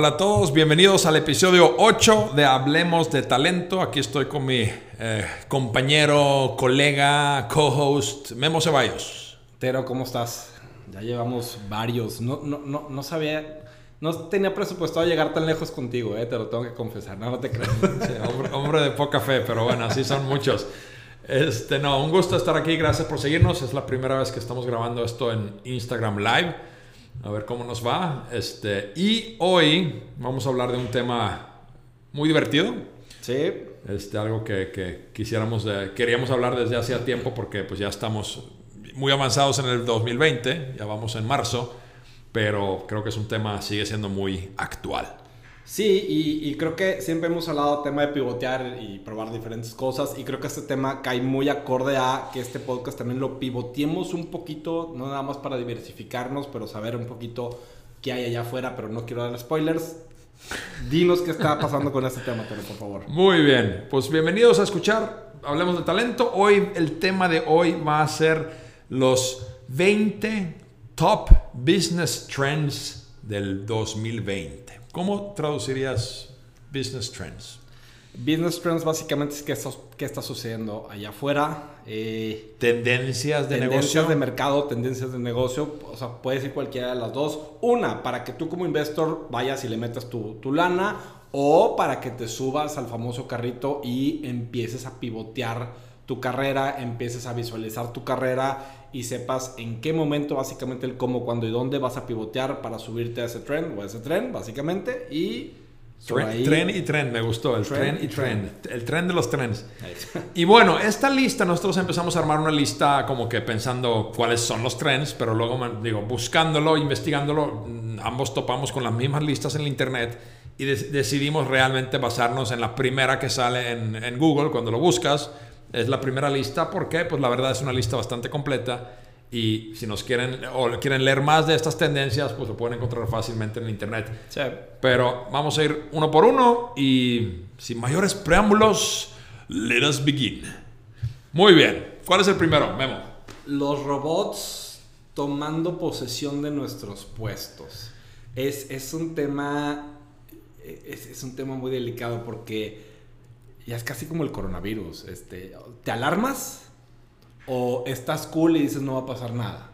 Hola a todos, bienvenidos al episodio 8 de Hablemos de Talento. Aquí estoy con mi eh, compañero, colega, co-host Memo Ceballos. Tero, ¿cómo estás? Ya llevamos varios. No, no, no, no sabía, no tenía presupuestado llegar tan lejos contigo, eh, te lo tengo que confesar. No, no te creo. Sí, hombre, hombre de poca fe, pero bueno, así son muchos. Este, no, un gusto estar aquí, gracias por seguirnos. Es la primera vez que estamos grabando esto en Instagram Live. A ver cómo nos va. Este, y hoy vamos a hablar de un tema muy divertido. Sí. Este, algo que, que quisiéramos, eh, queríamos hablar desde hacía tiempo porque pues ya estamos muy avanzados en el 2020, ya vamos en marzo, pero creo que es un tema, sigue siendo muy actual. Sí, y, creo que siempre hemos hablado del tema de pivotear y probar diferentes cosas. Y creo que este tema cae muy acorde a que este podcast también lo pivoteemos un poquito, no nada más para diversificarnos, pero saber un poquito qué hay allá afuera, pero no quiero dar spoilers. Dinos qué está pasando con este tema, pero por favor. Muy bien, pues bienvenidos a escuchar Hablemos de Talento. Hoy el tema de hoy va a ser los 20 top business trends del 2020. ¿Cómo traducirías business trends? Business trends básicamente es qué está, qué está sucediendo allá afuera. Eh, Tendencias de tendencias negocio. de mercado, tendencias de negocio, o sea, puede ser cualquiera de las dos. Una, para que tú como investor vayas y le metas tu, tu lana, o para que te subas al famoso carrito y empieces a pivotear tu carrera, empieces a visualizar tu carrera y sepas en qué momento, básicamente el cómo, cuándo y dónde vas a pivotear para subirte a ese tren o a ese tren, básicamente, y... Tren, ahí- tren y tren, me gustó. El tren, Tren y tren. El tren de los trenes. Y bueno, esta lista, nosotros empezamos a armar una lista como que pensando cuáles son los trends, pero luego, digo, buscándolo, investigándolo, mm, ambos topamos con las mismas listas en el internet y de- decidimos realmente basarnos en la primera que sale en, en Google cuando lo buscas. Es la primera lista, ¿por qué? Pues la verdad es una lista bastante completa y si nos quieren o quieren leer más de estas tendencias, pues lo pueden encontrar fácilmente en internet. Sí. Pero vamos a ir uno por uno y sin mayores preámbulos, let us begin. Muy bien. ¿Cuál es el primero, Memo? Los robots tomando posesión de nuestros puestos. Es, es un tema. Es, es un tema muy delicado porque ya es casi como el coronavirus. Este, ¿Te alarmas? ¿O estás cool y dices no va a pasar nada?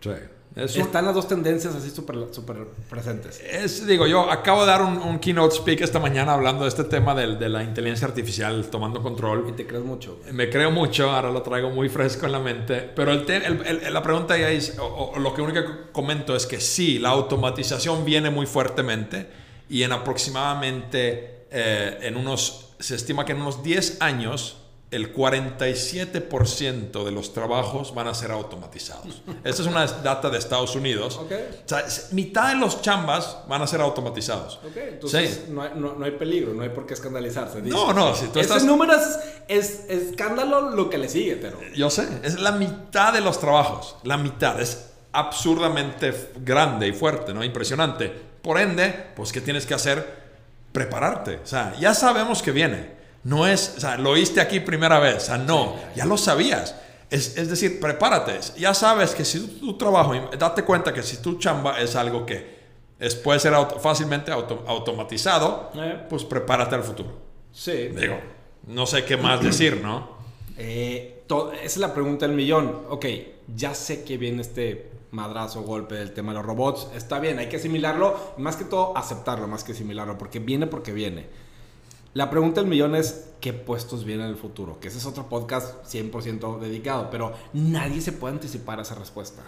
Sí. Es, un- Están las dos tendencias así súper súper presentes. es, digo, yo acabo de dar un, un keynote speak esta mañana hablando de este tema del- de, la inteligencia artificial tomando Y control. te crees mucho. Me creo mucho, ahora lo traigo muy fresco en la mente, pero el te- el- el- la pregunta ya es, o, o lo que único que comento es que sí, la automatización viene muy fuertemente y en aproximadamente, eh, en unos, se estima que en unos 10 años, el 47% de los trabajos van a ser automatizados. Esta es una data de Estados Unidos. O sea, mitad de los chambas van a ser automatizados. Ok, entonces Sí. no, hay, no- no hay peligro, no hay por qué escandalizarse. dice. No, no, si tú Ese estás- número es, es escándalo lo que le sigue, pero. Yo sé, es la mitad de los trabajos, la mitad, es absurdamente grande y fuerte, ¿no? Impresionante. Por ende, pues, ¿qué tienes que hacer? Prepararte. O sea, ya sabemos que viene. No es, o sea, lo oíste aquí primera vez, o sea, no, ya lo sabías. Es, es decir, prepárate. Ya sabes que si tu, tu trabajo, date cuenta que si tu chamba es algo que es, puede ser auto- fácilmente auto- automatizado, Eh. pues prepárate al futuro. Sí. Digo, no sé qué más decir, ¿no? Eh, to- esa es la pregunta del millón. Ok, ya sé que viene este madrazo golpe del tema de los robots. Está bien, hay que asimilarlo. Más que todo, aceptarlo más que asimilarlo. Porque viene porque viene. La pregunta del millón es: ¿qué puestos vienen en el futuro? Que ese es otro podcast 100% dedicado. Pero nadie se puede anticipar a esa respuesta.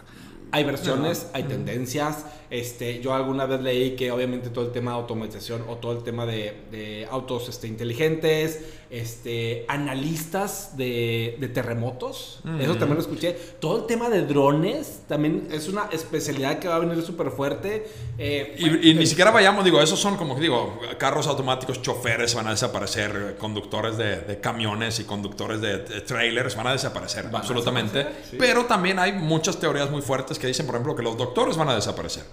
Hay versiones, hay tendencias. Este, yo alguna vez leí que obviamente todo el tema de automatización o todo el tema de, de autos este, inteligentes, este, analistas de, de terremotos, eso también lo escuché. Todo el tema de drones también es una especialidad que va a venir súper fuerte. Eh, Y, y ni siquiera vayamos, digo, esos son como digo, carros automáticos, choferes van a desaparecer, conductores de, de camiones y conductores de, trailers van a desaparecer, Van a absolutamente. desaparecer, sí. Pero también hay muchas teorías muy fuertes que dicen, por ejemplo, que los doctores van a desaparecer.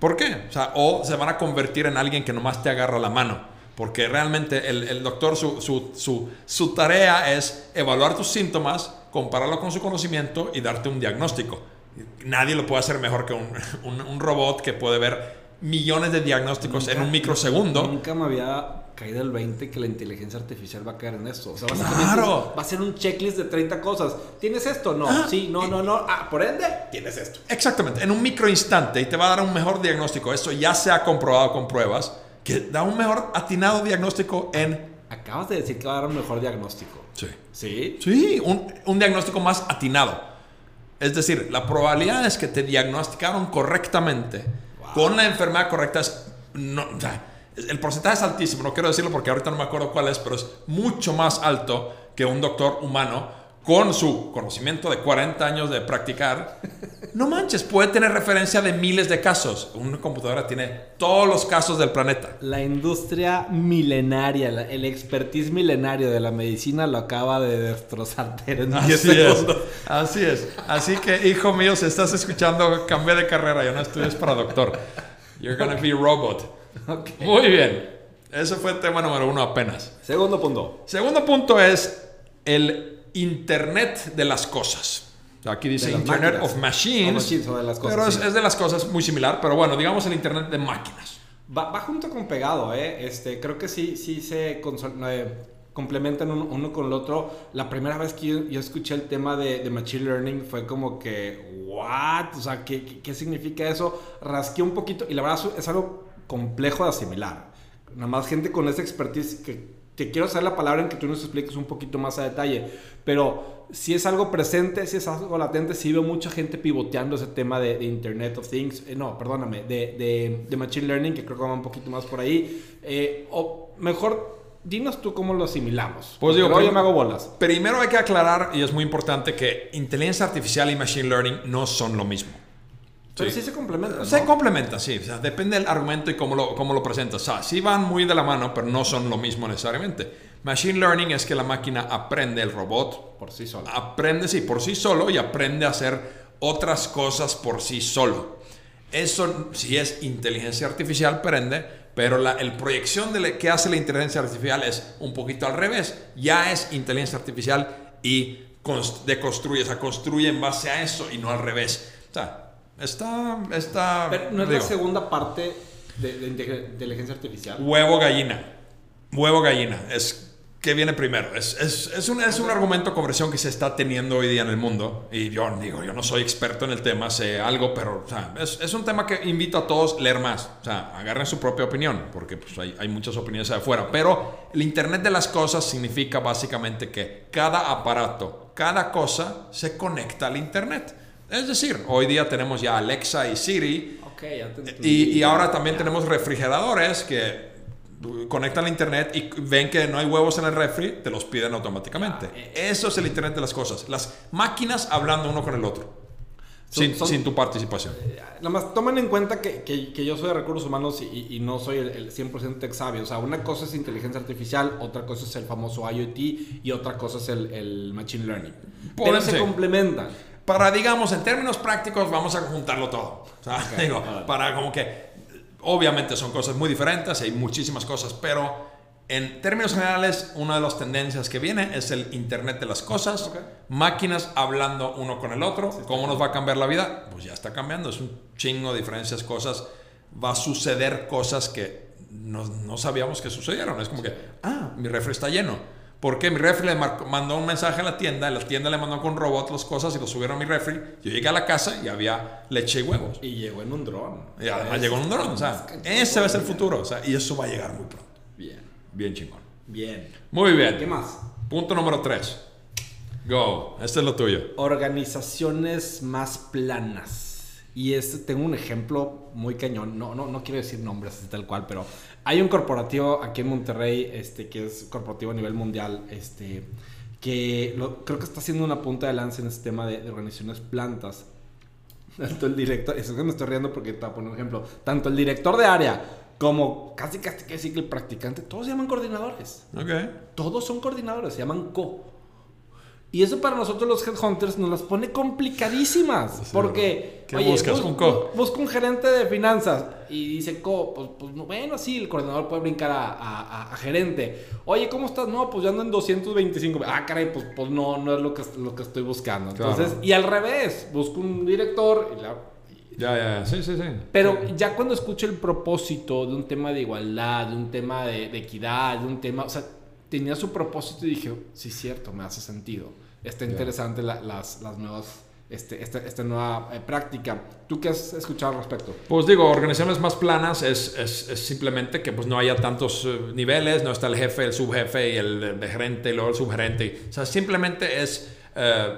¿Por qué? O se van a convertir en alguien que nomás te agarra la mano. Porque realmente el, doctor, su, su, su, tarea es evaluar tus síntomas, compararlo con su conocimiento y darte un diagnóstico. Nadie lo puede hacer mejor que un- un robot que puede ver millones de diagnósticos en un microsegundo. Nunca me había caído el 20 que la inteligencia artificial va a caer en eso. O sea, Claro. va a ser un checklist de 30 cosas. ¿Tienes esto? No. Ah, sí, no, no, no. Ah, por ende, tienes esto. Exactamente, en un microinstante y te va a dar un mejor diagnóstico. Eso ya se ha comprobado con pruebas que da un mejor atinado diagnóstico en... Acabas de decir que va a dar un mejor diagnóstico. Sí. ¿Sí? Sí, un, un diagnóstico más atinado. Es decir, la probabilidad es que te diagnosticaron correctamente con la enfermedad correcta. Es, no, el porcentaje es altísimo, no quiero decirlo porque ahorita no me acuerdo cuál es, pero es mucho más alto que un doctor humano con su conocimiento de 40 años de practicar. No manches, puede tener referencia de miles de casos. Una computadora tiene todos los casos del planeta. La industria milenaria, el expertise milenario de la medicina lo acaba de destrozar Tere, en 10 Así es, así es. Así que, hijo mío, si estás escuchando, cambia de carrera, ya no estudies para doctor. You're gonna be a robot. Ok. Muy bien. Ese fue el tema número uno apenas. Segundo punto. Segundo punto es el Internet de las cosas. Aquí dice Internet máquinas. of Machines. Of machines, o de las cosas, pero es, sí. es de las cosas muy similar, pero bueno, digamos el Internet de máquinas. Va, va junto con pegado, ¿eh? Este, creo que sí, sí se eh, complementan uno, uno con el otro. La primera vez que yo, yo escuché el tema de, de Machine Learning fue como que, ¿what? O sea, ¿qué, qué, qué significa eso? Rasqué un poquito y la verdad es algo complejo de asimilar. Nada más gente con esa expertise que, que quiero saber la palabra en que tú nos expliques un poquito más a detalle. Pero si es algo presente, si es algo latente, sí veo mucha gente pivoteando ese tema de, de Internet of Things. Eh, no, perdóname, de, de, de Machine Learning, que creo que va un poquito más por ahí. Eh, o mejor, dinos tú cómo lo asimilamos. Pues digo, yo me hago bolas. Primero hay que aclarar, y es muy importante, que inteligencia artificial y machine learning no son lo mismo. Pero sí, se complementan. Se ¿no? complementa, sí. O sea, depende del argumento y cómo lo, cómo lo presentas. O sea, sí van muy de la mano, pero no son lo mismo necesariamente. Machine learning es que la máquina aprende, el robot Por sí solo. aprende, sí, por sí solo y aprende a hacer otras cosas por sí solo. Eso sí es inteligencia artificial, aprende, pero la el proyección de la- que hace la inteligencia artificial es un poquito al revés. Ya es inteligencia artificial y cons- deconstruye, o sea, construye en base a eso y no al revés. O sea, está, está Pero no es digo, la segunda parte de, de inte- inteligencia artificial. Huevo gallina. Huevo gallina. Es ¿Qué viene primero? Es, es, es, un, es un argumento de conversión que se está teniendo hoy día en el mundo. Y yo digo, yo no soy experto en el tema, sé algo, pero o sea, es, es un tema que invito a todos a leer más. O sea, agarren su propia opinión, porque pues, hay, hay muchas opiniones afuera. Pero el Internet de las cosas significa básicamente que cada aparato, cada cosa se conecta al Internet. Es decir, hoy día tenemos ya Alexa y Siri, Ok, ya te entendí. y, y ahora también tenemos refrigeradores que conectan al internet y ven que no hay huevos en el refri, te los piden automáticamente. Ah, eh, Eso es el internet de las cosas. Las máquinas hablando uno con el otro. Son- sin, son- sin tu participación. Nada más tomen en cuenta que, que- que yo soy de recursos humanos y, y no soy el, el 100% tech savvy. O sea, una cosa es inteligencia artificial, otra cosa es el famoso IoT y otra cosa es el, el machine learning. Pero se complementan. Para, digamos, en términos prácticos, vamos a juntarlo todo. O sea, digo, para como que, obviamente son cosas muy diferentes, hay muchísimas cosas, pero en términos generales, una de las tendencias que viene es el Internet de las cosas, máquinas hablando uno con el otro. ¿Cómo nos va a cambiar la vida? Pues ya está cambiando, es un chingo de diferencias, cosas. Va a suceder cosas que no, no sabíamos que sucedieron. Es como que, ah, mi refri está lleno. ¿Por qué? Mi refri le mandó un mensaje a la tienda, la tienda le mandó con robot las cosas y lo subieron a mi refri. Yo llegué a la casa y había leche y huevos. Y llegó en un dron. Y además llegó en un dron. O sea, ese va a ser el futuro. O sea, y eso va a llegar muy pronto. Bien, Bien chingón. bien. Muy bien. ¿Qué más? Punto número 3. Go. Este es lo tuyo. Organizaciones más planas. Y este, tengo un ejemplo muy cañón. No, no, no quiero decir nombres así tal cual, pero hay un corporativo aquí en Monterrey, este, que es corporativo a nivel mundial, este, que lo- creo que está haciendo una punta de lanza en este tema de, de organizaciones plantas. Tanto el director, eso que me estoy riendo porque te voy a poner un ejemplo. Tanto el director de área como casi casi que decir que el practicante, todos se llaman coordinadores. Ok. Todos son coordinadores, se llaman co. Y eso para nosotros los headhunters nos las pone complicadísimas. Sí, porque, ¿Qué buscas? bus- Un co. bu- Busca un gerente de finanzas y dice co. Pues, pues, no, bueno, sí, el coordinador puede brincar a, a- gerente. Oye, ¿cómo estás? No, pues yo ando en 225. Ah, caray, pues, pues no, no es lo que, lo que estoy buscando. Claro. Entonces, y al revés, busco un director y, la- Ya, ya, ya. Sí, sí, sí. Pero ya cuando escucho el propósito de un tema de igualdad, de un tema de, de equidad, de un tema, o sea, tenía su propósito y dije, sí, cierto, me hace sentido. Está interesante la- las, las nuevas, este, esta, esta nueva eh, práctica. ¿Tú qué has escuchado al respecto? Pues digo, organizaciones más planas es, es- es simplemente que pues no haya tantos eh, niveles, no está el jefe, el subjefe y el, el gerente y luego el subgerente. O sea, simplemente es eh,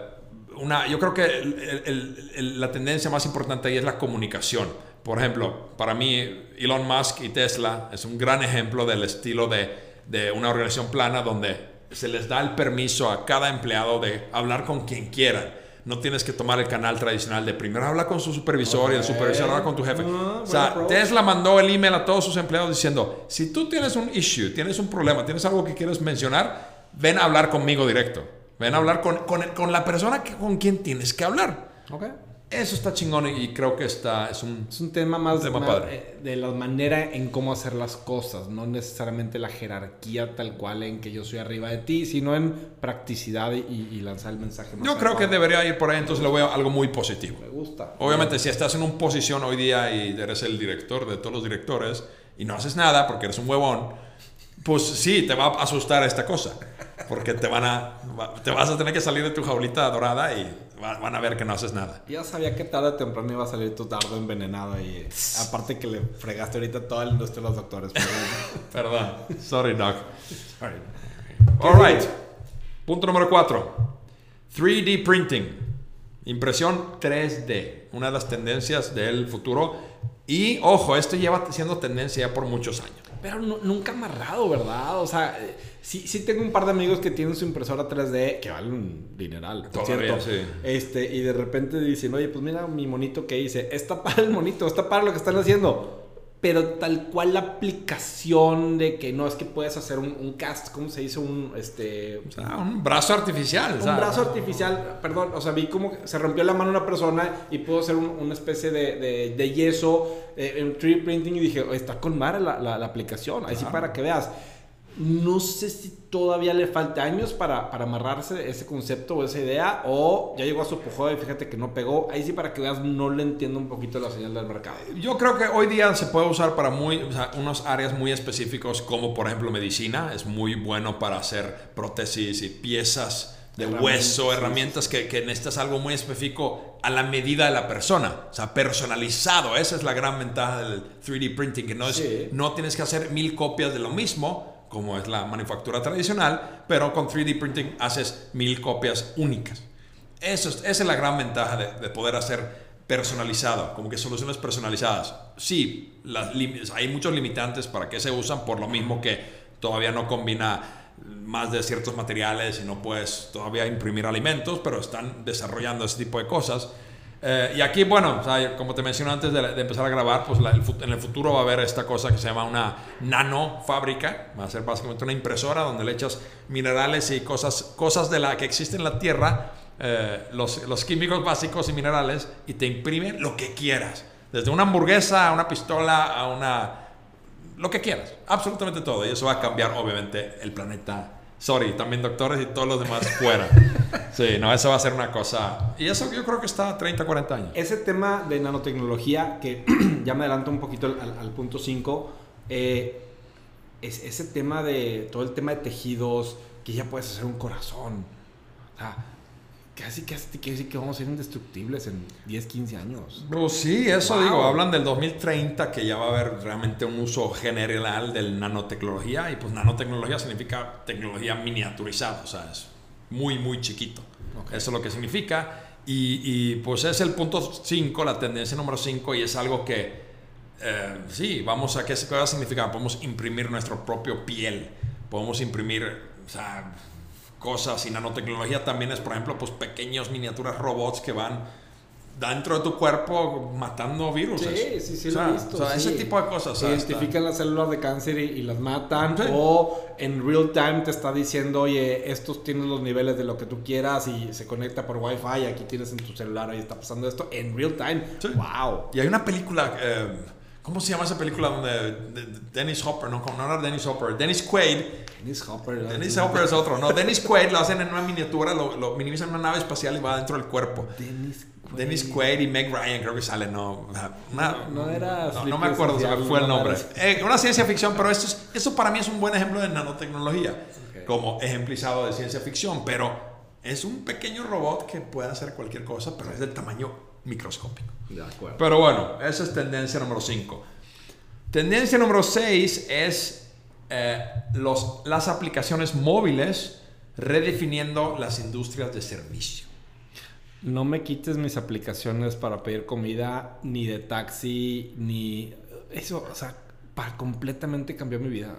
una... Yo creo que el- el- la tendencia más importante ahí es la comunicación. Por ejemplo, para mí Elon Musk y Tesla es un gran ejemplo del estilo de, de una organización plana donde se les da el permiso a cada empleado de hablar con quien quieran. No tienes que tomar el canal tradicional de primero habla con su supervisor y el supervisor habla con tu jefe. Ah, o sea. Tesla mandó el email a todos sus empleados diciendo, si tú tienes un issue, tienes un problema, tienes algo que quieres mencionar, ven a hablar conmigo directo. Ven a hablar con, con, con la persona que, con quien tienes que hablar. Ok. Eso está chingón y, creo que está, es un... Es un tema más, tema más, padre. eh, de la manera en cómo hacer las cosas, no necesariamente la jerarquía tal cual en que yo soy arriba de ti, sino en practicidad y, y lanzar el mensaje más Yo creo que debería ir por ahí, entonces lo veo algo muy positivo. Me gusta. Obviamente, si estás en una posición hoy día y eres el director de todos los directores y no haces nada porque eres un huevón, pues sí, te va a asustar esta cosa. Porque te van a, te vas a tener que salir de tu jaulita dorada y van a ver que no haces nada. Ya sabía que tarde o temprano iba a salir tu dardo envenenado y aparte que le fregaste ahorita toda la industria de los doctores. Perdón. Sorry, Doc. Sorry. All right. Punto número 4. 3D printing. Impresión 3D. Una de las tendencias del futuro. Y ojo, esto lleva siendo tendencia ya por muchos años. Pero nu- nunca amarrado, ¿verdad? O sea, eh, sí, sí tengo un par de amigos que tienen su impresora 3D que vale un dineral, por Todavía, cierto. sí. Este, y de repente dicen, oye, pues mira mi monito que hice. Está para el monito, está para lo que están haciendo. Pero tal cual la aplicación de que no es que puedes hacer un, un cast, ¿cómo se dice? Un, este, O sea, un brazo artificial. un brazo artificial, perdón, o sea, vi como que se rompió la mano una persona y pudo hacer un- una especie de, de- de yeso eh, en 3D printing y dije, "Oye, está con madre la, la- la aplicación, ahí sí Claro. para que veas. No sé si todavía le falta años para, para amarrarse ese concepto o esa idea o ya llegó a su apogeo y fíjate que no pegó. Ahí sí para que veas no le entiendo un poquito la señal del mercado. Yo creo que hoy día se puede usar para muy, o sea, unos áreas muy específicos como por ejemplo medicina. Es muy bueno para hacer prótesis y piezas de Herramientas, hueso, herramientas que, que necesitas algo muy específico a la medida de la persona. O sea, personalizado. Esa es la gran ventaja del 3D printing, que no, es, Sí. no tienes que hacer mil copias de lo mismo como es la manufactura tradicional, pero con 3D printing haces mil copias únicas. Eso es, esa es la gran ventaja de, de poder hacer personalizado, como que soluciones personalizadas. Sí, hay muchos limitantes para que se usan por lo mismo que todavía no combina más de ciertos materiales y no puedes todavía imprimir alimentos, pero están desarrollando ese tipo de cosas. Eh, y aquí, bueno, o sea, como te mencioné antes de, de empezar a grabar, pues la- el en el futuro va a haber esta cosa que se llama una nano fábrica. Va a ser básicamente una impresora donde le echas minerales y cosas, cosas de la que existen en la Tierra, eh, los, los químicos básicos y minerales, y te imprime lo que quieras. Desde una hamburguesa a una pistola a una... Lo que quieras. Absolutamente todo. Y eso va a cambiar, obviamente, el planeta. Sorry, también doctores y todos los demás fuera. Sí, no, eso va a ser una cosa... Y eso yo creo que está a 30, 40 años. Ese tema de nanotecnología, que ya me adelanto un poquito al, al- punto 5, eh, es ese tema de todo el tema de tejidos, que ya puedes hacer un corazón. O sea, casi, casi, casi que vamos a ser indestructibles en 10, 15 años. Pues sí, eso Wow. digo, hablan del 2030 que ya va a haber realmente un uso general del nanotecnología y pues nanotecnología significa tecnología miniaturizada, o sea, es muy, muy chiquito. Eso es lo que significa y, y, pues es el punto 5, la tendencia número 5 y es algo que eh, sí, vamos a, ¿qué, ¿qué va a significar? Podemos imprimir nuestro propio piel, podemos imprimir, o sea, cosas y nanotecnología también es, por ejemplo, pues pequeños miniaturas robots que van dentro de tu cuerpo matando virus. Sí, sí, sí, o lo sea, he visto. o sea, sí. ese tipo de cosas. Identifican las células de cáncer y, y las matan. Sí. O en real time te está diciendo, oye, estos tienen los niveles de lo que tú quieras y se conecta por Wi-Fi. Aquí tienes en tu celular, ahí está pasando esto. En real time. Sí. ¡Wow! Y hay una película, eh, ¿cómo se llama esa película donde de- de- Dennis Hopper, no, no era Dennis Hopper, Dennis Quaid, Dennis Hopper. Dennis Hopper es otro, no, Dennis Quaid lo hacen en una miniatura, lo, lo minimizan en una nave espacial y va dentro del cuerpo. Dennis Dennis Quaid y Meg Ryan creo que sale, no. Una, no, era. No, no, me acuerdo, se me fue el nombre. Eh, una ciencia ficción, pero esto, es, eso para mí es un buen ejemplo de nanotecnología, como ejemplizado de ciencia ficción, pero es un pequeño robot que puede hacer cualquier cosa, pero es del tamaño microscópico. De acuerdo. Pero bueno, esa es tendencia número 5. Tendencia número 6 es eh, los, las aplicaciones móviles redefiniendo las industrias de servicio. No me quites mis aplicaciones para pedir comida, ni de taxi, ni... Eso, o sea, para completamente cambió mi vida.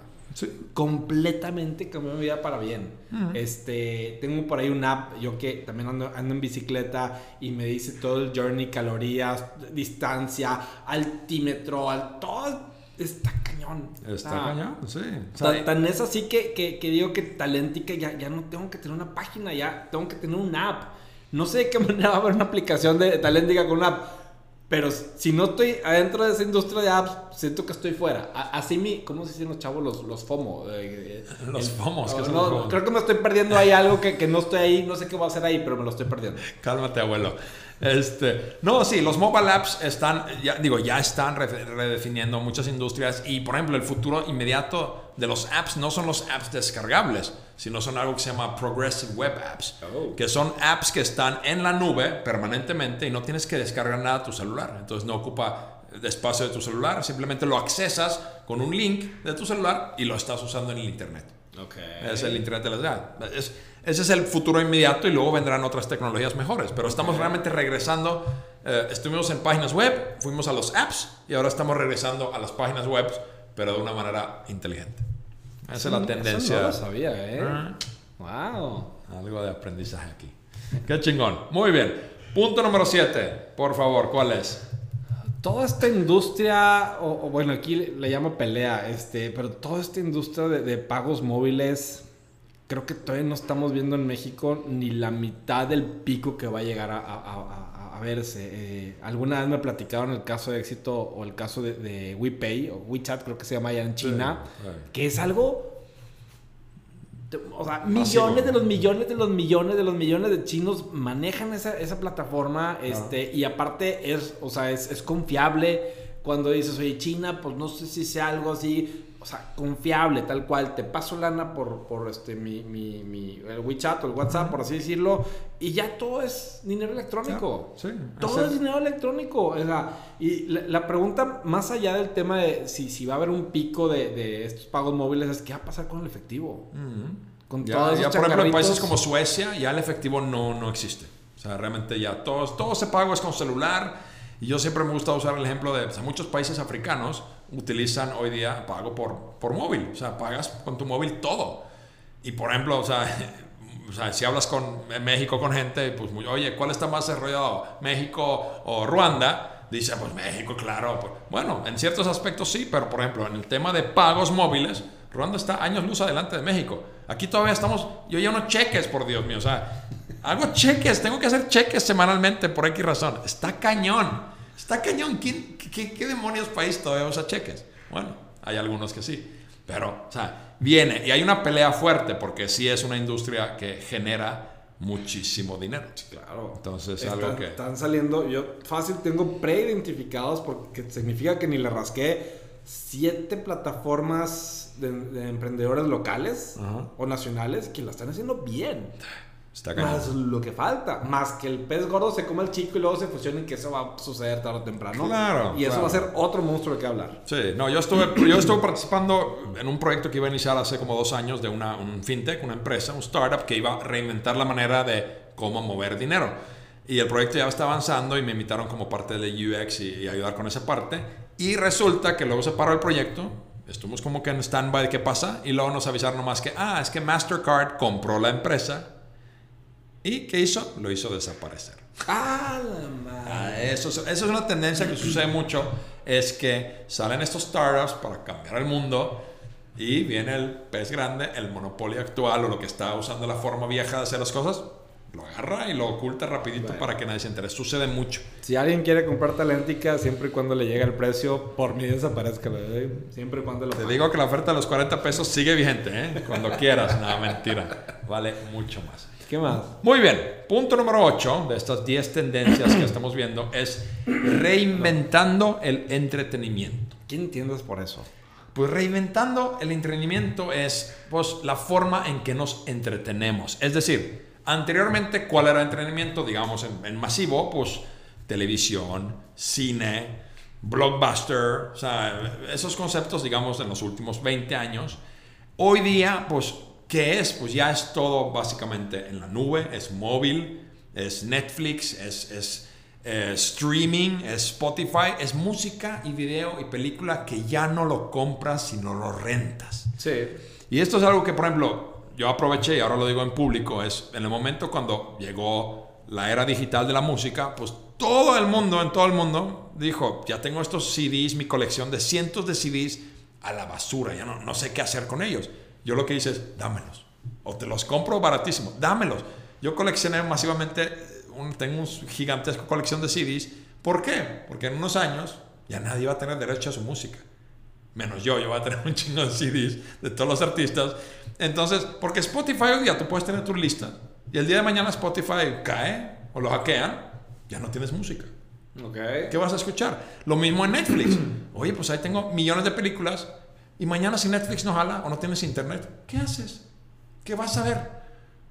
Completamente cambió mi vida para bien. Este, tengo por ahí una app, yo que también ando, en bicicleta y me dice todo el journey, calorías, distancia, altímetro, al, todo está cañón. Está cañón, sí. tan, es así que, que, que, digo que Talentica ya, ya no tengo que tener una página, ya tengo que tener una app. No sé de qué manera va a haber una aplicación de Talentica con una app. Pero si no estoy adentro de esa industria de apps, siento que estoy fuera. así mi, ¿cómo se dicen los chavos? Los, los FOMO. Eh, eh, los FOMOs, ¿qué son los Creo que me estoy perdiendo ahí algo que, que, no estoy ahí, no sé qué voy a hacer ahí, pero me lo estoy perdiendo. Cálmate, abuelo. Este, no, sí, los mobile apps están, ya, digo, ya están redefiniendo muchas industrias y, por ejemplo, el futuro inmediato de los apps no son los apps descargables, sino son algo que se llama Progressive Web Apps, oh. que son apps que están en la nube permanentemente y no tienes que descargar nada a tu celular. Entonces no ocupa espacio de tu celular, simplemente lo accesas con un link de tu celular y lo estás usando en el Internet. Okay. Es el Internet de la ciudad. Es, ese es el futuro inmediato y luego vendrán otras tecnologías mejores. Pero estamos realmente regresando. Eh, estuvimos en páginas web, fuimos a los apps y ahora estamos regresando a las páginas web, pero de una manera inteligente. Esa es la tendencia. Eso no lo sabía, ¿eh? Wow. Ah. Algo de aprendizaje aquí. Qué chingón. Muy bien. Punto número 7. Por favor, ¿cuál es? Toda esta industria, o, bueno, aquí le, llamo pelea, este, pero toda esta industria de pagos móviles creo que todavía no estamos viendo en México ni la mitad del pico que va a llegar a, verse. Eh, alguna vez me platicaron el caso de éxito o el caso de, WePay o WeChat, creo que se llama allá en China, que es algo... O sea, millones de los millones de los millones de los millones de chinos manejan esa, plataforma este, y aparte es, o sea, es, es confiable. Cuando dices, oye, China, pues no sé si sea algo así o sea, confiable, tal cual. Te paso lana por, por este, mi, mi, mi, el WeChat o el WhatsApp, por así decirlo, y ya todo es dinero electrónico. Sí, todo es dinero electrónico. O sea, y la, pregunta, más allá del tema de si, si va a haber un pico de, de estos pagos móviles, es qué va a pasar con el efectivo. Con ya, ya por ejemplo, en países como Suecia, ya el efectivo no, no existe. O sea, realmente ya todo, todo ese pago es con celular. Y yo siempre me gusta usar el ejemplo de muchos países africanos utilizan hoy día pago por, por móvil. O sea, pagas con tu móvil todo. Y por ejemplo, o sea, o sea, si hablas con México con gente, pues, oye, ¿cuál está más desarrollado? ¿México o Ruanda? Dice, pues México, claro. Pues, bueno, en ciertos aspectos sí, pero por ejemplo, en el tema de pagos móviles, Ruanda está años luz adelante de México. Aquí todavía estamos, yo ya no cheques, por Dios mío, o sea, hago cheques, tengo que hacer cheques semanalmente por X razón. Está cañón. Está cañón. ¿Quién, qué, demonios país todavía usa cheques? Bueno, hay algunos que sí. Pero, o sea, viene y hay una pelea fuerte porque sí es una industria que genera muchísimo dinero. claro. Entonces, es algo que. Están saliendo, yo fácil tengo preidentificados porque significa que ni le rasqué siete plataformas de, emprendedores locales o nacionales que la están haciendo bien. Más lo que falta. Más que el pez gordo se coma el chico y luego se fusionen, que eso va a suceder tarde o temprano. Claro. Y eso va a ser otro monstruo de que hablar. Sí, no, yo estuve, yo estuve participando en un proyecto que iba a iniciar hace como dos años de una, un fintech, una empresa, un startup que iba a reinventar la manera de cómo mover dinero. Y el proyecto ya está avanzando y me invitaron como parte del UX y, y ayudar con esa parte. Y resulta que luego se paró el proyecto, estuvimos como que en stand-by de qué pasa y luego nos avisaron nomás que, ah, es que Mastercard compró la empresa ¿Y qué hizo? Lo hizo desaparecer. ¡Ah, la madre! Ah, eso, eso, es una tendencia que sucede mucho, es que salen estos startups para cambiar el mundo y viene el pez grande, el monopolio actual o lo que está usando la forma vieja de hacer las cosas, lo agarra y lo oculta rapidito para que nadie se entere. Sucede mucho. Si alguien quiere comprar Talentica, siempre y cuando le llegue el precio, por mí desaparezca. Siempre y cuando lo Te digo que la oferta de los 40 pesos sigue vigente, ¿eh? Cuando quieras. Nada, mentira. Vale mucho más. ¿Qué más? Muy bien. Punto número 8 de estas 10 tendencias que estamos viendo es reinventando el entretenimiento. ¿Qué entiendes por eso? Pues reinventando el entretenimiento es pues, la forma en que nos entretenemos. Es decir, anteriormente, ¿cuál era el entretenimiento? Digamos, en, en masivo, pues televisión, cine, blockbuster, o sea, esos conceptos, digamos, en los últimos 20 años. Hoy día, pues, ¿qué es? Pues ya es todo básicamente en la nube, es móvil, es Netflix, es, es eh, streaming, es Spotify, es música y video y película que ya no lo compras, sino lo rentas. Sí. Y esto es algo que, por ejemplo, yo aproveché y ahora lo digo en público, es en el momento cuando llegó la era digital de la música, pues todo el mundo, en todo el mundo, dijo, ya tengo estos CDs, mi colección de cientos de CDs a la basura, ya no, no sé qué hacer con ellos. Yo lo que hice es, dámelos. O te los compro baratísimo, dámelos. Yo coleccioné masivamente, un, tengo una gigantesca colección de CDs. ¿Por qué? Porque en unos años ya nadie va a tener derecho a su música. Menos yo, yo voy a tener un chingo de CDs de todos los artistas. Entonces, porque Spotify hoy día tú puedes tener tu lista y el día de mañana Spotify cae o lo hackean, ya no tienes música. Ok. ¿Qué vas a escuchar? Lo mismo en Netflix. Oye, pues ahí tengo millones de películas y mañana si Netflix no jala o no tienes internet, ¿qué haces? ¿Qué vas a ver?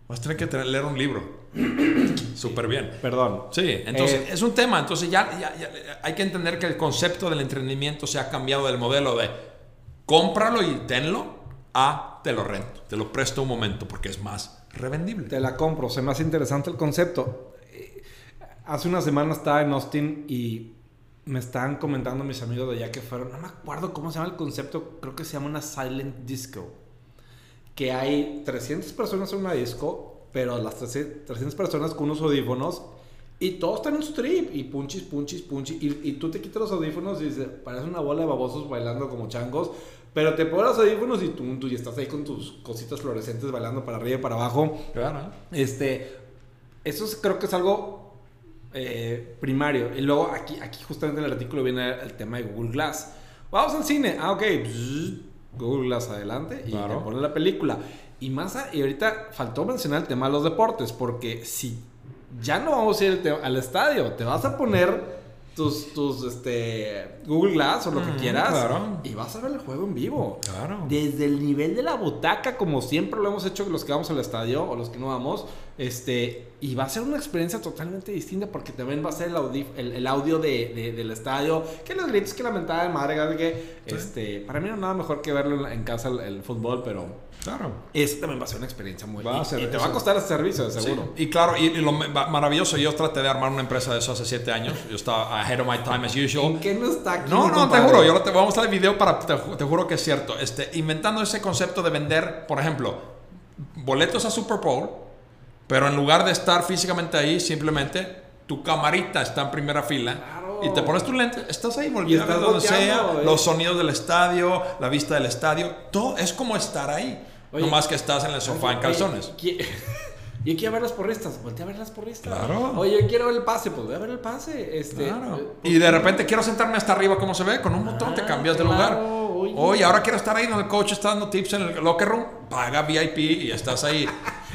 Vas a tener que tener- leer un libro. Súper bien. Perdón. Sí, entonces Eh, es un tema. Entonces ya, ya- ya hay que entender que el concepto del entretenimiento se ha cambiado del modelo de cómpralo y tenlo a te lo rento, te lo presto un momento porque es más revendible. Te la compro, se me hace interesante el concepto. Eh, Hace una semana estaba en Austin y me estaban comentando mis amigos de allá que fueron, no me acuerdo cómo se llama el concepto, creo que se llama una silent disco. Que hay 300 personas en una disco, pero las 300 personas con unos audífonos y todos están en su trip y punchis, punchis, punchis. Y, y tú te quitas los audífonos y dices, parece una bola de babosos bailando como changos. Pero te pones los audífonos y tú, tú ya estás ahí con tus cositas fluorescentes bailando para arriba y para abajo. Claro. Este, eso es- creo que es algo eh, primario. Y luego aquí, aquí justamente en el artículo viene el tema de Google Glass. Vamos al cine. Ah, ok. Google Glass adelante y Claro. te pone la película. Y más, a- y ahorita faltó mencionar el tema de los deportes, porque si ya no vamos a ir al te- al estadio, te vas a poner tus, tus este, Google Glass o lo que Mm, quieras claro. y vas a ver el juego en vivo. Claro. Desde el nivel de la butaca, como siempre lo hemos hecho los que vamos al estadio o los que no vamos, este, y va a ser una experiencia totalmente distinta porque también va a ser el, audi- el, el audio de, de- del estadio, que los gritos, que la mentada de madre, que, este, para mí no nada mejor que verlo en, en casa el, el fútbol, pero Claro. eso también va a ser una experiencia muy Va a y- ser y te eso. va a costar ese servicio, seguro. Sí, Y claro, y, y lo ma- maravilloso, yo traté de armar una empresa de eso hace siete años. Yo estaba ahead of my time as usual. ¿En qué no está aquí? No, no, te juro, yo lo te, vamos a dar el video para, te, te juro que es cierto. Este, inventando ese concepto de vender, por ejemplo, boletos a Super Bowl, pero en lugar de estar físicamente ahí, simplemente tu camarita está en primera fila Claro. y te pones tu lente, estás ahí volviendo estás donde sea, eh. los sonidos del estadio, la vista del estadio, todo es como estar ahí. Oye, no más que estás en el sofá en Oye, calzones. qui- Yo quiero ver las porristas, voltea a ver las porristas. Claro. Oye, yo quiero ver el pase, pues voy a ver el pase. Este, Claro. eh, Y de repente quiero sentarme hasta arriba, ¿cómo se ve? Con un botón te Ah, cambias de claro, lugar. oye. Oye, ahora quiero estar ahí donde el coach está dando tips en el locker room. Paga VIP y estás ahí.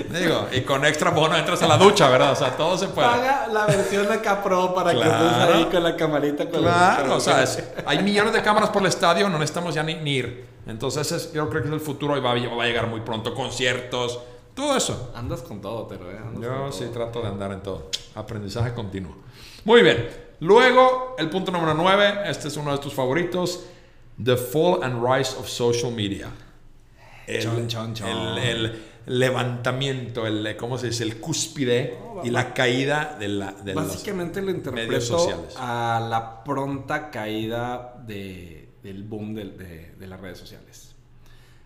Digo, y con extra bono entras a la ducha, ¿verdad? O sea, todo se puede. Paga la versión acá pro para que Claro. estés ahí con la camarita. Con Claro, la, o sea, es- hay millones de cámaras por el estadio, no necesitamos ya ni, ni ir. Entonces, es- yo creo que es el futuro y va, va a llegar muy pronto. Conciertos, todo eso. Andas con todo, pero eh. andas Yo sí todo. trato de andar en todo. Aprendizaje continuo. Muy bien. Luego, el punto número 9. Este es uno de tus favoritos. The Fall and Rise of Social Media. El, Chon, chon, chon. el- el levantamiento, el, ¿cómo se dice? El cúspide y la caída de, la, de los- Básicamente lo medios interpreto sociales. a la pronta caída de, del boom del- de, de las redes sociales.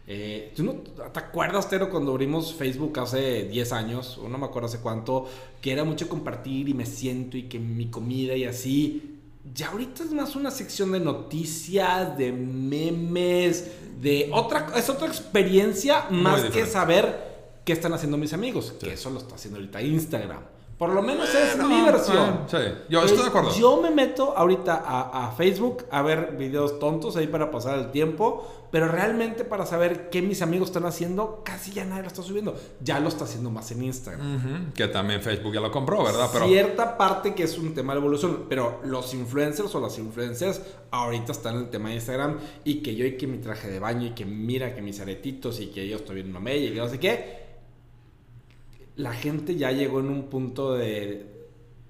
Eh, ¿Tú no te acuerdas, Tero, cuando abrimos Facebook hace 10 años, o no me acuerdo hace cuánto, que era mucho compartir y me siento y que mi comida y así? Ya ahorita es más una sección de noticias, de memes, de otra, es otra experiencia más que saber qué están haciendo mis amigos, que eso lo está haciendo ahorita Instagram. Por lo menos es mi versión. sí, yo estoy de acuerdo. Yo me meto ahorita a, a Facebook a ver videos tontos ahí para pasar el tiempo, pero realmente para saber qué mis amigos están haciendo, casi ya nadie lo está subiendo. Ya lo está haciendo más en Instagram. Que también Facebook ya lo compró, ¿verdad? Pero Cierta parte que es un tema de evolución, pero los influencers o las influencers ahorita están en el tema de Instagram y que yo y que mi traje de baño y que mira que mis aretitos y que yo estoy viendo mamey y que no sé qué. La gente ya llegó en un punto de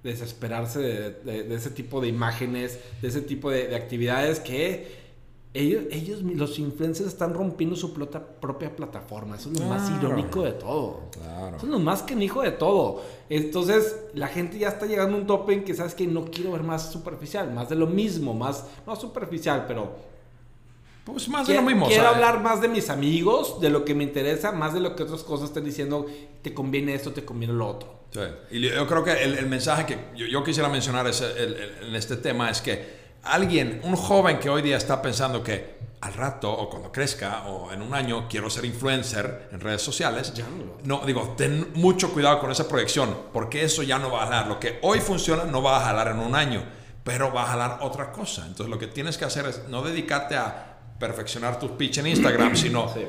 desesperarse de, de- de ese tipo de imágenes, de ese tipo de, de actividades que ellos, ellos, los influencers están rompiendo su propia plataforma. Eso es lo más irónico de todo. Claro. Eso es lo más que hijo de todo. Entonces, la gente ya está llegando a un tope en que sabes que no quiero ver más superficial, más de lo mismo, más, no superficial, pero pues más de quiero, lo mismo. o quiero sea, hablar más de mis amigos, de lo que me interesa, más de lo que otras cosas están diciendo, te conviene esto, te conviene lo otro. Sí. Y yo creo que el, el mensaje que yo, yo quisiera mencionar es el- el- en este tema es que alguien, un joven que hoy día está pensando que al rato o cuando crezca o en un año quiero ser influencer en redes sociales, Ya no no, digo, ten mucho cuidado con esa proyección porque eso ya no va a jalar. Lo que hoy funciona no va a jalar en un año, pero va a jalar otra cosa. Entonces lo que tienes que hacer es no dedicarte a perfeccionar tu pitch en Instagram, sino Sí.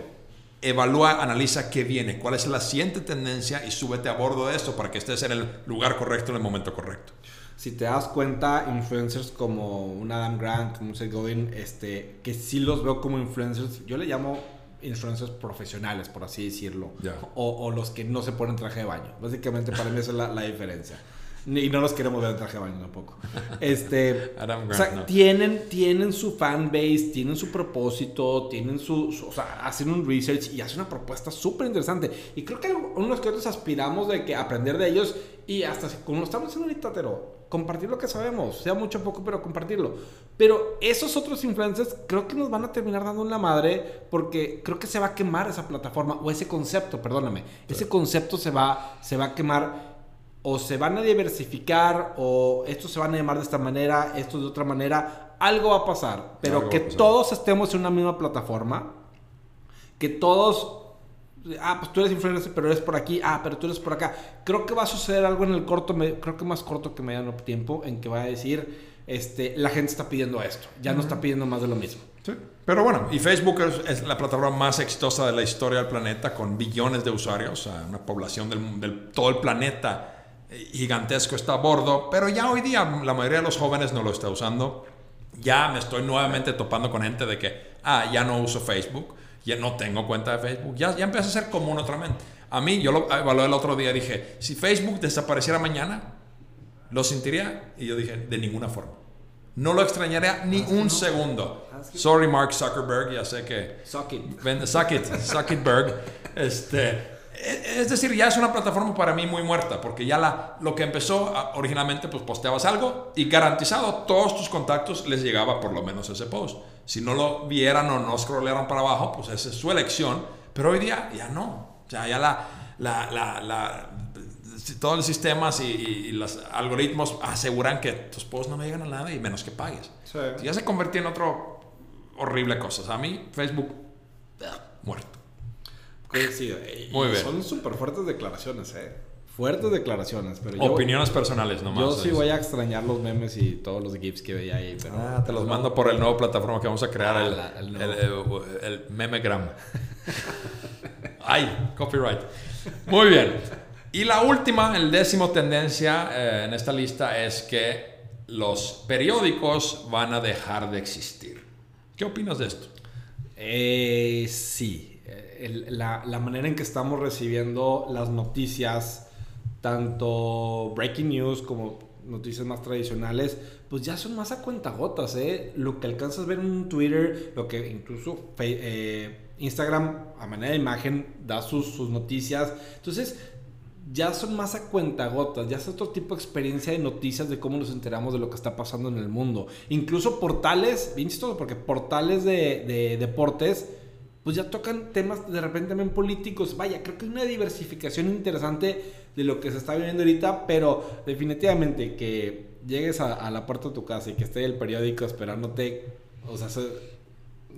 evalúa, analiza qué viene, cuál es la siguiente tendencia y súbete a bordo de esto para que estés en el lugar correcto en el momento correcto. Si te das cuenta, influencers como un Adam Grant, como un Seth Godin, este, que sí los veo como influencers, yo le llamo influencers profesionales, por así decirlo. O los que no se ponen traje de baño. Básicamente para mí esa es la, la diferencia. Y no los queremos ver en traje de baño tampoco. Este, Adam o sea, Grant, no. tienen, tienen su fanbase, tienen su propósito, tienen su, su- O sea, hacen un research y hacen una propuesta súper interesante. Y creo que unos que otros aspiramos de que aprender de ellos y hasta como lo estamos haciendo ahorita, Tero, compartir lo que sabemos, sea mucho o poco, pero compartirlo. Pero esos otros influencers creo que nos van a terminar dando en la madre porque creo que se va a quemar esa plataforma o ese concepto, perdóname. Ese concepto se va, se va a quemar o se van a diversificar o estos se van a llamar de esta manera, estos de otra manera, algo va a pasar, pero Algo que pasar. todos estemos en una misma plataforma, que todos, ah, pues tú eres influencer, pero eres por aquí, ah, pero tú eres por acá. Creo que va a suceder algo en el corto, creo que más corto que mediano tiempo, en que va a decir, este, la gente está pidiendo esto, ya no está pidiendo más de lo mismo. Sí. Pero bueno, y Facebook es, es la plataforma más exitosa de la historia del planeta con billones de usuarios, o sea, una población del, del- todo el planeta gigantesco está a bordo, pero ya hoy día la mayoría de los jóvenes no lo está usando. Ya me estoy nuevamente topando con gente de que, ah, ya no uso Facebook, ya no tengo cuenta de Facebook, ya, ya empieza a ser común otra vez. A mí, yo lo evalué el otro día, dije, si Facebook desapareciera mañana, ¿lo sentiría? Y yo dije, de ninguna forma. No lo extrañaría ni un segundo. Sorry, Mark Zuckerberg, ya sé que. Suck it. Suck it, Zuckerberg. Este, es decir, ya es una plataforma para mí muy muerta, porque ya la, lo que empezó originalmente, pues posteabas algo y garantizado todos tus contactos les llegaba por lo menos ese post. Si no lo vieran o no scrollearan para abajo, pues esa es su elección, pero hoy día ya no. O sea, ya la, la, la, la- todos los sistemas y, los algoritmos aseguran que tus posts no me llegan a nada y menos que pagues. Sí. Ya se convirtió en otro horrible cosa. O sea, a mí, Facebook, ah, muerto. Coincido. Y- Muy bien. Son súper fuertes declaraciones, eh. Fuertes declaraciones, pero yo... Opiniones personales nomás. Yo sí es. voy a extrañar los memes y todos los GIFs que veía ahí. Pero Ah, te los mando por el nuevo plataforma que vamos a crear, Ah, el memegram. Ay, copyright. Muy bien. Y la última, el décimo tendencia eh, en esta lista es que los periódicos van a dejar de existir. ¿Qué opinas de esto? Eh, sí. La, manera en que estamos recibiendo las noticias, tanto breaking news como noticias más tradicionales, pues ya son más a cuentagotas, ¿eh? Lo que alcanzas a ver en Twitter, lo que incluso eh, Instagram, a manera de imagen, da sus, sus noticias. Entonces, ya son más a cuentagotas, ya es otro tipo de experiencia de noticias de cómo nos enteramos de lo que está pasando en el mundo. Incluso portales, bien chistoso, porque portales de deportes, pues ya tocan temas de repente también políticos. Vaya, creo que hay una diversificación interesante de lo que se está viviendo ahorita, pero definitivamente que llegues a, la puerta de tu casa y que esté el periódico esperándote, o sea, se-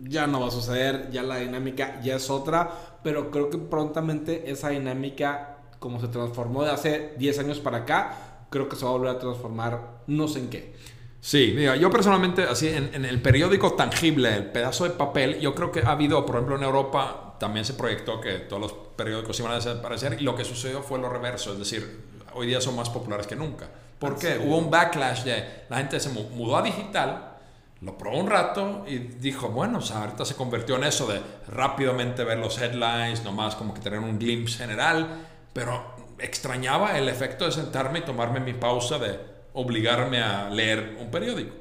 ya no va a suceder, ya la dinámica ya es otra, pero creo que prontamente esa dinámica como se transformó de hace 10 años para acá, creo que se va a volver a transformar no sé en qué. Sí, yo personalmente, así, en, en, el periódico tangible, el pedazo de papel, yo creo que ha habido, por ejemplo, en Europa también se proyectó que todos los periódicos iban a desaparecer y lo que sucedió fue lo reverso, es decir, hoy día son más populares que nunca. ¿Por qué? Hubo un backlash de la gente se mudó a digital, lo probó un rato y dijo, bueno, o sea, ahorita se convirtió en eso de rápidamente ver los headlines, nomás como que tener un glimpse general, pero extrañaba el efecto de sentarme y tomarme mi pausa de obligarme a leer un periódico.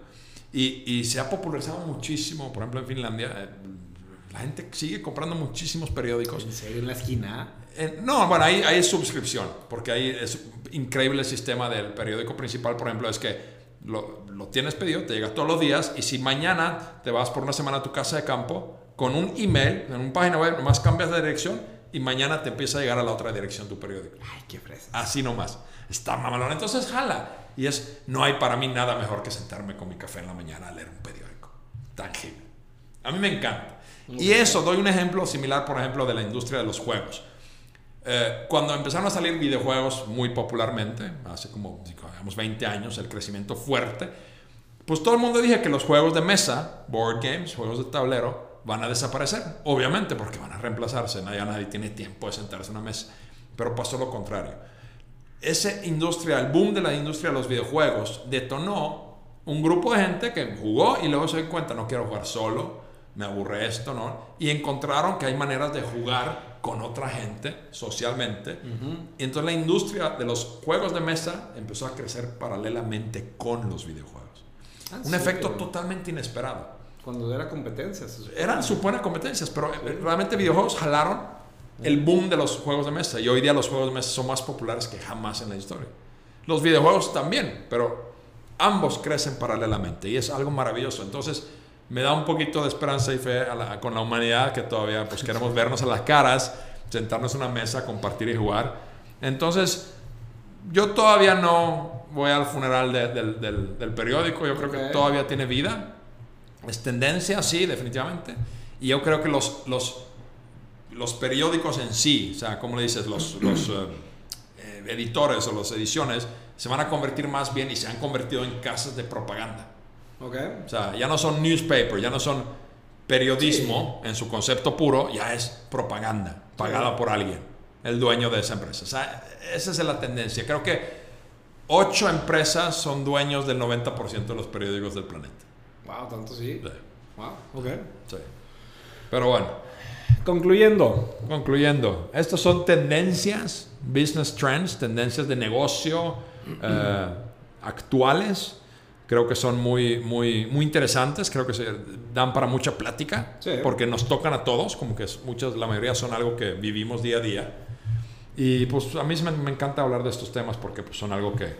Y, y, se ha popularizado muchísimo, por ejemplo en Finlandia, eh, la gente sigue comprando muchísimos periódicos. ¿En serio en la esquina? Eh, no, bueno, ahí, ahí, es suscripción, porque ahí es increíble el sistema del periódico principal, por ejemplo, es que lo, lo, tienes pedido, te llega todos los días, y si mañana te vas por una semana a tu casa de campo, con un email, en una página web, nomás cambias de dirección y mañana te empieza a llegar a la otra dirección tu periódico. Ay, qué fresa. Así nomás. Está mamalón. Entonces, jala. Y es, no hay para mí nada mejor que sentarme con mi café en la mañana a leer un periódico. Tangible. A mí me encanta. y eso, doy un ejemplo similar, por ejemplo, de la industria de los juegos. Eh, cuando empezaron a salir videojuegos muy popularmente, hace como digamos 20 años, el crecimiento fuerte, pues todo el mundo dije que los juegos de mesa, board games, juegos de tablero, van a desaparecer. Obviamente, porque van a reemplazarse. Nadie, nadie tiene tiempo de sentarse en una mesa. Pero pasó lo contrario esa industria, el boom de la industria de los videojuegos, detonó un grupo de gente que jugó y luego se dio cuenta, no quiero jugar solo, me aburre esto, ¿no? Y encontraron que hay maneras de jugar con otra gente socialmente. Y entonces la industria de los juegos de mesa empezó a crecer paralelamente con los videojuegos. Ah, un efecto totalmente inesperado. Cuando era competencias. Eran suponen competencias, pero realmente videojuegos jalaron el boom de los juegos de mesa. Y hoy día los juegos de mesa son más populares que jamás en la historia. Los videojuegos también, pero ambos crecen paralelamente y es algo maravilloso. Entonces, me da un poquito de esperanza y fe con la humanidad que todavía pues queremos vernos a las caras, sentarnos en una mesa, compartir y jugar. Entonces, yo todavía no voy al funeral del, periódico, yo creo que todavía tiene vida. Es tendencia, sí, definitivamente. Y yo creo que los, los los periódicos en sí, o sea, como le dices, los, los eh, eh, editores o las ediciones, se van a convertir más bien y se han convertido en casas de propaganda. Okay. O sea, ya no son newspaper, ya no son periodismo en su concepto puro, ya es propaganda pagada por alguien, el dueño de esa empresa. O sea, esa es la tendencia. Creo que ocho empresas son dueños del 90% de los periódicos del planeta. Wow, tanto sí. sí. Wow, ok. Sí. Pero bueno. Concluyendo. Concluyendo. Estas son tendencias, business trends, tendencias de negocio eh, actuales. Creo que son muy, muy, muy interesantes. Creo que se dan para mucha plática. Porque nos tocan a todos. Como que muchas, la mayoría son algo que vivimos día a día. Y pues a mí me, me encanta hablar de estos temas porque pues, son algo que,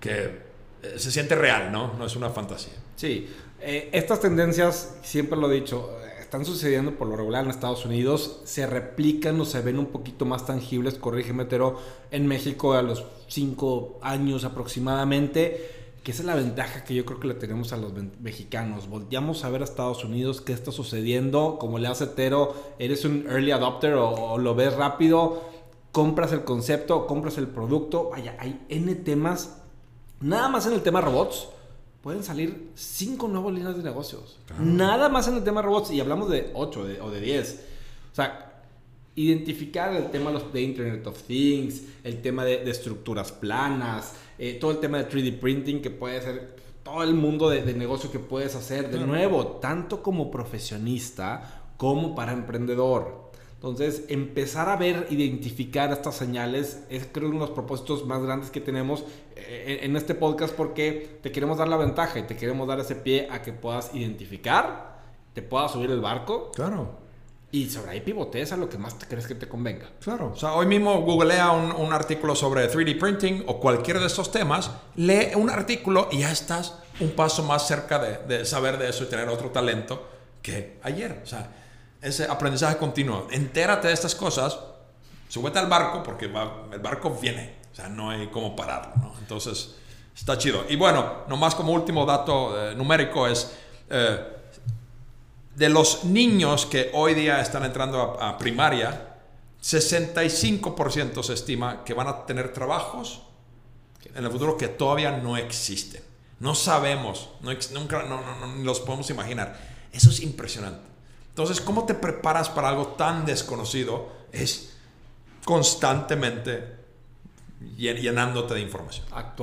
que se siente real, ¿no? No es una fantasía. Sí. Eh, estas tendencias, siempre lo he dicho, están sucediendo por lo regular en Estados Unidos, se replican o se ven un poquito más tangibles, corrígeme, pero en México a los cinco años aproximadamente, que esa es la ventaja que yo creo que le tenemos a los mexicanos. Volteamos a ver a Estados Unidos qué está sucediendo, como le hace Tero, eres un early adopter o, lo ves rápido, compras el concepto, compras el producto, vaya, hay N temas, nada más en el tema robots pueden salir cinco nuevas líneas de negocios. Nada más en el tema robots. Y hablamos de 8 o de 10. O sea, identificar el tema de Internet of Things, el tema de, estructuras planas, eh, todo el tema de 3D printing que puede ser todo el mundo de, negocio que puedes hacer. De nuevo, tanto como profesionista como para emprendedor. Entonces, empezar a ver, identificar estas señales es creo uno de los propósitos más grandes que tenemos eh, en este podcast porque te queremos dar la ventaja y te queremos dar ese pie a que puedas identificar, te puedas subir el barco. Claro. Y sobre ahí pivotees a lo que más te crees que te convenga. Claro. O sea, hoy mismo googlea un, un artículo sobre 3D printing o cualquiera de estos temas, lee un artículo y ya estás un paso más cerca de, de saber de eso y tener otro talento que ayer. O sea, ese aprendizaje continuo. Entérate de estas cosas, súbete al barco porque el barco viene, o sea, no hay cómo pararlo, ¿no? Entonces, está chido. Y bueno, nomás como último dato eh, numérico es, eh, de los niños que hoy día están entrando a, primaria, 65% se estima que van a tener trabajos en el futuro que todavía no existen. No sabemos, no, nunca no, no, los podemos imaginar. Eso es impresionante. Entonces, ¿cómo te preparas para algo tan desconocido? Es constantemente llenándote de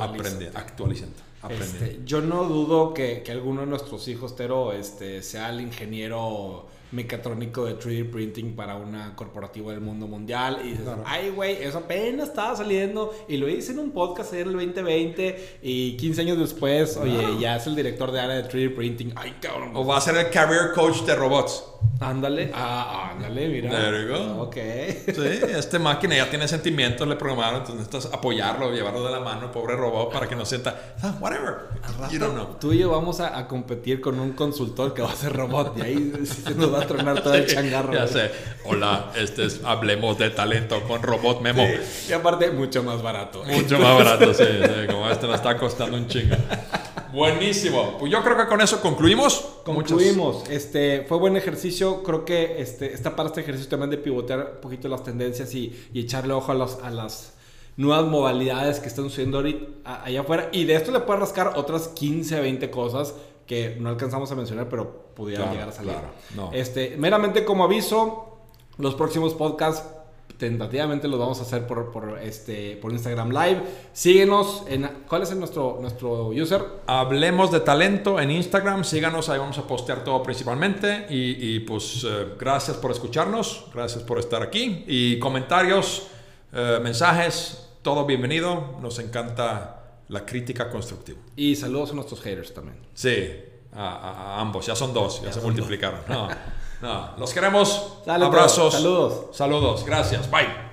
aprendiendo, actualizando. Este, yo no dudo que, que, alguno de nuestros hijos, Tero, este, sea el ingeniero mecatrónico de 3D printing para una corporativa del mundo mundial y dices, ay güey, eso apenas estaba saliendo y lo hice en un podcast en el 2020 y 15 años después, oye, ya es el director de área de 3D printing, ay cabrón. O va a ser el career coach de robots. Ándale, ah, ándale, mira. There you go. Ok. Sí, esta máquina ya tiene sentimientos, le programaron, entonces necesitas apoyarlo, llevarlo de la mano, pobre robot, para que no sienta, ah, whatever. You don't know. Tú y yo vamos a, a, competir con un consultor que va a ser robot y ahí se nos va a tronar todo el changarro. ya sé. Hola, este es Hablemos de Talento con Robot Memo. Y aparte, mucho más barato. Mucho más barato, sí. Como este nos está costando un chingo. Buenísimo. Pues yo creo que con eso concluimos. Concluimos. Este, fue buen ejercicio. Creo que este, está para este ejercicio también de pivotear un poquito las tendencias y, echarle ojo a, los, a las nuevas modalidades que están sucediendo ahorita allá afuera. Y de esto le puede rascar otras 15, 20 cosas que no alcanzamos a mencionar, pero pudieran llegar a salir. Este, meramente como aviso, los próximos podcasts tentativamente los vamos a hacer por, por, este, por Instagram Live. Síguenos en... ¿Cuál es nuestro, nuestro user? Hablemos de talento en Instagram. Síganos, ahí vamos a postear todo principalmente. Y, pues eh, gracias por escucharnos, gracias por estar aquí. Y comentarios, eh, mensajes, todo bienvenido. Nos encanta la crítica constructiva. Y saludos a nuestros haters también. Sí, a, ambos, ya son dos, ya, se multiplicaron. No, no, los queremos. Abrazos. Saludos. Saludos, gracias, bye.